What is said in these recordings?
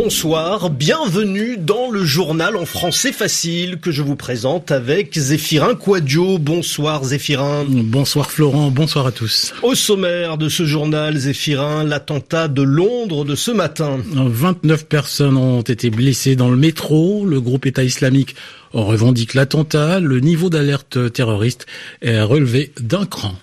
Bonsoir, bienvenue dans le journal en français facile que je vous présente avec Zéphirin Quadio. Bonsoir Zéphirin. Bonsoir Florent, bonsoir à tous. Au sommaire de ce journal, Zéphirin, l'attentat de Londres de ce matin. 29 personnes ont été blessées dans le métro. Le groupe État islamique revendique l'attentat. Le niveau d'alerte terroriste est relevé d'un cran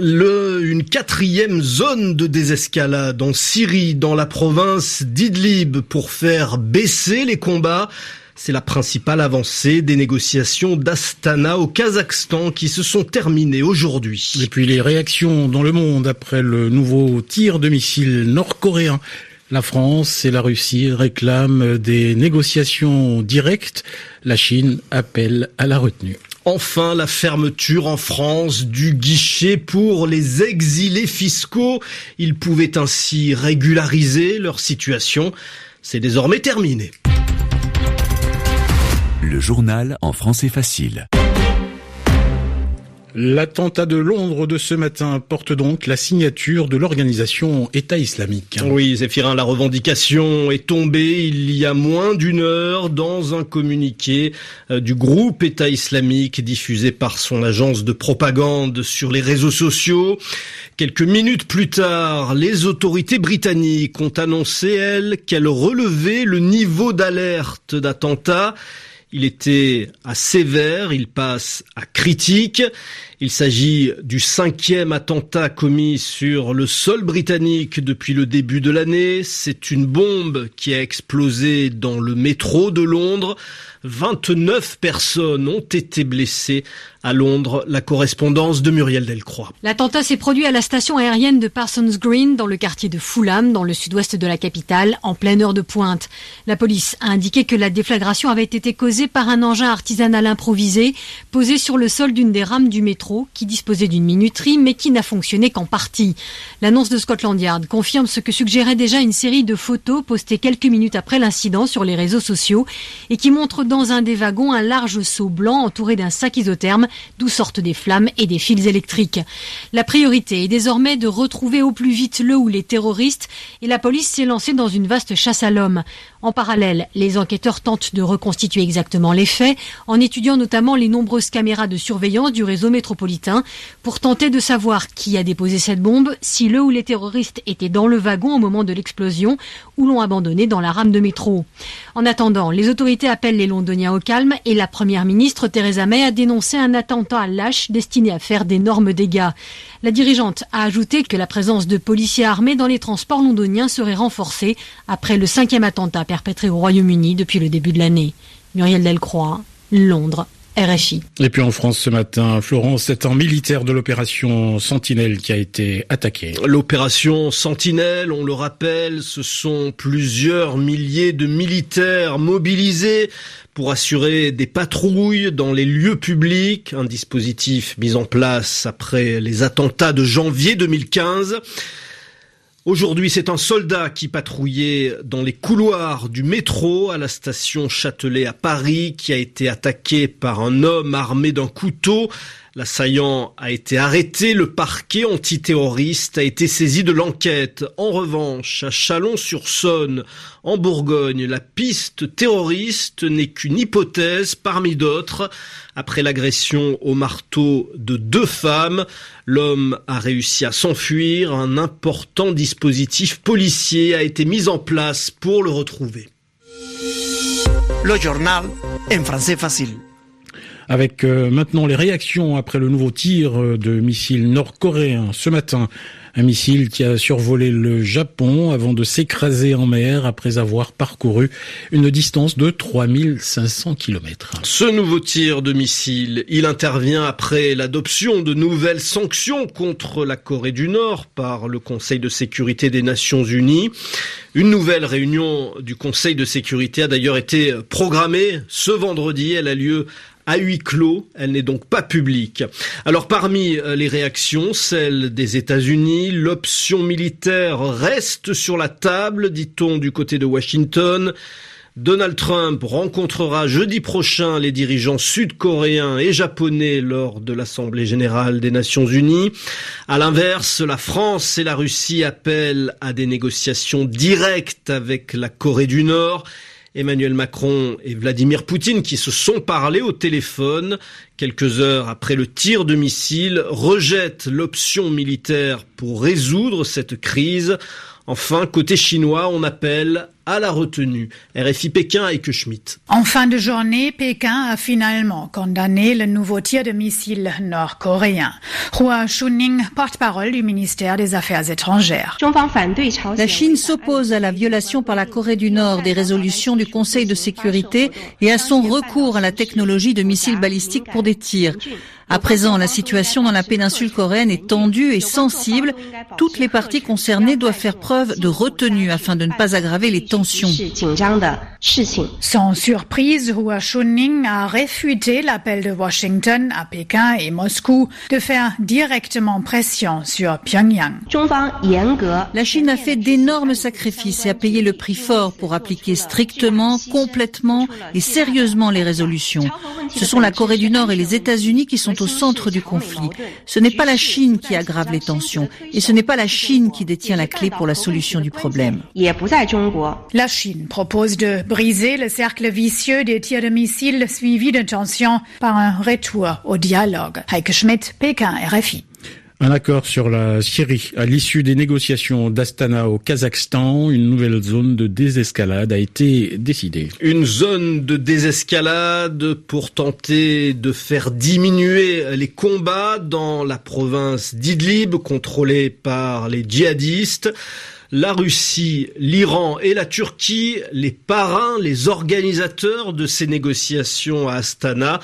le, une quatrième zone de désescalade en Syrie, dans la province d'Idlib, pour faire baisser les combats. C'est la principale avancée des négociations d'Astana au Kazakhstan qui se sont terminées aujourd'hui. Et puis les réactions dans le monde après le nouveau tir de missiles nord-coréen. La France et la Russie réclament des négociations directes. La Chine appelle à la retenue. Enfin, la fermeture en France du guichet pour les exilés fiscaux. Ils pouvaient ainsi régulariser leur situation. C'est désormais terminé. Le journal en français facile. L'attentat de Londres de ce matin porte donc la signature de l'organisation État islamique. Oui, Zéphirin, la revendication est tombée il y a moins d'une heure dans un communiqué euh, du groupe État islamique diffusé par son agence de propagande sur les réseaux sociaux. Quelques minutes plus tard, les autorités britanniques ont annoncé, elles, qu'elles relevaient le niveau d'alerte d'attentat il était à sévère, il passe à critique. Il s'agit du cinquième attentat commis sur le sol britannique depuis le début de l'année. C'est une bombe qui a explosé dans le métro de Londres. 29 personnes ont été blessées à Londres. La correspondance de Muriel Delcroix. L'attentat s'est produit à la station aérienne de Parsons Green, dans le quartier de Fulham, dans le sud-ouest de la capitale, en pleine heure de pointe. La police a indiqué que la déflagration avait été causée par un engin artisanal improvisé, posé sur le sol d'une des rames du métro, qui disposait d'une minuterie, mais qui n'a fonctionné qu'en partie. L'annonce de Scotland Yard confirme ce que suggérait déjà une série de photos postées quelques minutes après l'incident sur les réseaux sociaux, et qui montrent dans un des wagons un large seau blanc entouré d'un sac isotherme d'où sortent des flammes et des fils électriques. La priorité est désormais de retrouver au plus vite le ou les terroristes et la police s'est lancée dans une vaste chasse à l'homme. En parallèle, les enquêteurs tentent de reconstituer exactement les faits en étudiant notamment les nombreuses caméras de surveillance du réseau métropolitain pour tenter de savoir qui a déposé cette bombe, si le ou les terroristes étaient dans le wagon au moment de l'explosion ou l'ont abandonné dans la rame de métro. En attendant, les autorités appellent les Londoniens au calme et la première ministre Theresa May a dénoncé un attentat lâche destiné à faire d'énormes dégâts. La dirigeante a ajouté que la présence de policiers armés dans les transports londoniens serait renforcée après le cinquième attentat perpétré au Royaume-Uni depuis le début de l'année. Muriel Delcroix, Londres. RFI. Et puis en France ce matin, Florence, c'est un militaire de l'opération Sentinelle qui a été attaqué. L'opération Sentinelle, on le rappelle, ce sont plusieurs milliers de militaires mobilisés pour assurer des patrouilles dans les lieux publics, un dispositif mis en place après les attentats de janvier 2015. Aujourd'hui, c'est un soldat qui patrouillait dans les couloirs du métro à la station Châtelet à Paris qui a été attaqué par un homme armé d'un couteau L'assaillant a été arrêté, le parquet antiterroriste a été saisi de l'enquête. En revanche, à Chalon-sur-Saône, en Bourgogne, la piste terroriste n'est qu'une hypothèse parmi d'autres. Après l'agression au marteau de deux femmes, l'homme a réussi à s'enfuir. Un important dispositif policier a été mis en place pour le retrouver. Le journal en français facile avec euh, maintenant les réactions après le nouveau tir euh, de missiles nord-coréens ce matin. Un missile qui a survolé le Japon avant de s'écraser en mer après avoir parcouru une distance de 3500 km. Ce nouveau tir de missile, il intervient après l'adoption de nouvelles sanctions contre la Corée du Nord par le Conseil de sécurité des Nations Unies. Une nouvelle réunion du Conseil de sécurité a d'ailleurs été programmée ce vendredi. Elle a lieu à huis clos, elle n'est donc pas publique. Alors parmi euh, les réactions, celle des États-Unis, l'option militaire reste sur la table, dit-on du côté de Washington. Donald Trump rencontrera jeudi prochain les dirigeants sud-coréens et japonais lors de l'Assemblée générale des Nations unies. À l'inverse, la France et la Russie appellent à des négociations directes avec la Corée du Nord. Emmanuel Macron et Vladimir Poutine qui se sont parlé au téléphone quelques heures après le tir de missile rejettent l'option militaire pour résoudre cette crise. Enfin, côté chinois, on appelle à la retenue. RFI Pékin et Schmidt. En fin de journée, Pékin a finalement condamné le nouveau tir de missile nord-coréen. Hua Shuning, porte-parole du ministère des Affaires étrangères. La Chine s'oppose à la violation par la Corée du Nord des résolutions du Conseil de sécurité et à son recours à la technologie de missiles balistiques pour des tirs. À présent, la situation dans la péninsule coréenne est tendue et sensible. Toutes les parties concernées doivent faire preuve de retenue afin de ne pas aggraver les tensions. Sans surprise, Hua Chunying a réfuté l'appel de Washington à Pékin et Moscou de faire directement pression sur Pyongyang. La Chine a fait d'énormes sacrifices et a payé le prix fort pour appliquer strictement, complètement et sérieusement les résolutions. Ce sont la Corée du Nord et les États-Unis qui sont au centre du conflit. Ce n'est pas la Chine qui aggrave les tensions et ce n'est pas la Chine qui détient la clé pour la solution du problème. La Chine propose de briser le cercle vicieux des tirs de missiles suivis de tensions par un retour au dialogue. Heike Schmidt, Pékin, RFI. Un accord sur la Syrie. À l'issue des négociations d'Astana au Kazakhstan, une nouvelle zone de désescalade a été décidée. Une zone de désescalade pour tenter de faire diminuer les combats dans la province d'Idlib contrôlée par les djihadistes la Russie, l'Iran et la Turquie, les parrains, les organisateurs de ces négociations à Astana,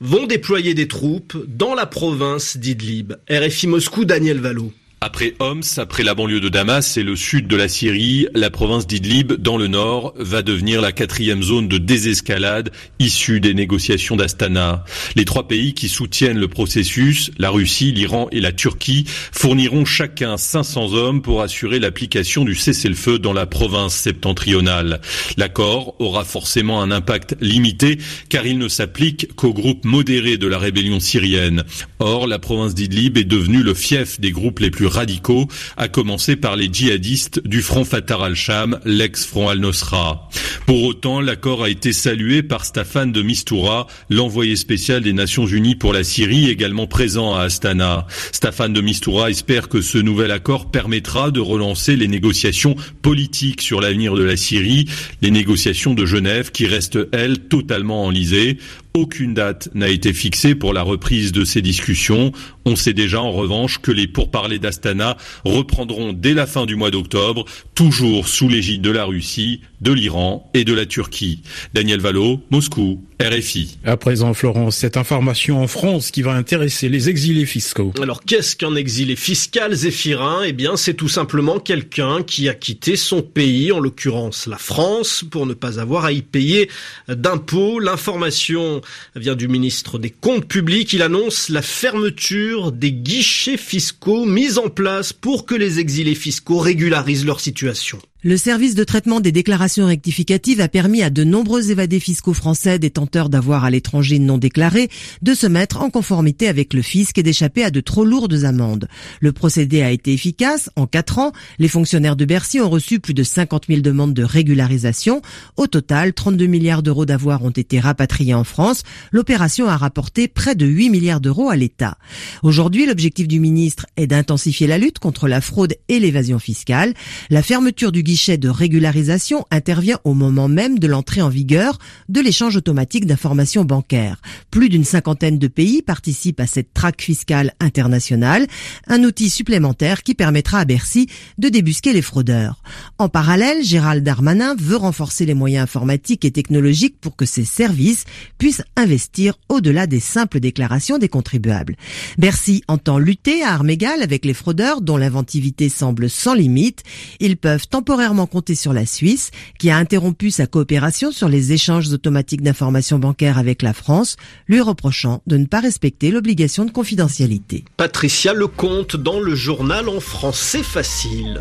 vont déployer des troupes dans la province d'Idlib. RFI Moscou, Daniel Valo. Après Homs, après la banlieue de Damas et le sud de la Syrie, la province d'Idlib, dans le nord, va devenir la quatrième zone de désescalade issue des négociations d'Astana. Les trois pays qui soutiennent le processus, la Russie, l'Iran et la Turquie, fourniront chacun 500 hommes pour assurer l'application du cessez-le-feu dans la province septentrionale. L'accord aura forcément un impact limité car il ne s'applique qu'aux groupes modérés de la rébellion syrienne. Or, la province d'Idlib est devenue le fief des groupes les plus radicaux, à commencer par les djihadistes du Front Fatah al-Sham, l'ex-Front al-Nosra. Pour autant, l'accord a été salué par Staffan de Mistura, l'envoyé spécial des Nations Unies pour la Syrie, également présent à Astana. Staffan de Mistura espère que ce nouvel accord permettra de relancer les négociations politiques sur l'avenir de la Syrie, les négociations de Genève qui restent, elles, totalement enlisées. Aucune date n'a été fixée pour la reprise de ces discussions. On sait déjà en revanche que les pourparlers d'Astana reprendront dès la fin du mois d'octobre, toujours sous l'égide de la Russie, de l'Iran et de la Turquie. Daniel Valo, Moscou, RFI. À présent, Florence, cette information en France qui va intéresser les exilés fiscaux. Alors, qu'est-ce qu'un exilé fiscal, Zéphirin? Eh bien, c'est tout simplement quelqu'un qui a quitté son pays, en l'occurrence la France, pour ne pas avoir à y payer d'impôts. L'information vient du ministre des Comptes publics. Il annonce la fermeture des guichets fiscaux mis en place pour que les exilés fiscaux régularisent leur situation. Le service de traitement des déclarations rectificatives a permis à de nombreux évadés fiscaux français détenteurs d'avoir à l'étranger non déclaré de se mettre en conformité avec le fisc et d'échapper à de trop lourdes amendes. Le procédé a été efficace. En quatre ans, les fonctionnaires de Bercy ont reçu plus de 50 000 demandes de régularisation. Au total, 32 milliards d'euros d'avoirs ont été rapatriés en France. L'opération a rapporté près de 8 milliards d'euros à l'État. Aujourd'hui, l'objectif du ministre est d'intensifier la lutte contre la fraude et l'évasion fiscale. La fermeture du guichet de régularisation intervient au moment même de l'entrée en vigueur de l'échange automatique d'informations bancaires. Plus d'une cinquantaine de pays participent à cette traque fiscale internationale, un outil supplémentaire qui permettra à Bercy de débusquer les fraudeurs. En parallèle, Gérald Darmanin veut renforcer les moyens informatiques et technologiques pour que ses services puissent investir au-delà des simples déclarations des contribuables. Bercy entend lutter à armes égales avec les fraudeurs dont l'inventivité semble sans limite. Ils peuvent temporairement temporairement compter sur la Suisse, qui a interrompu sa coopération sur les échanges automatiques d'informations bancaires avec la France, lui reprochant de ne pas respecter l'obligation de confidentialité. Patricia Lecomte dans le journal en français facile.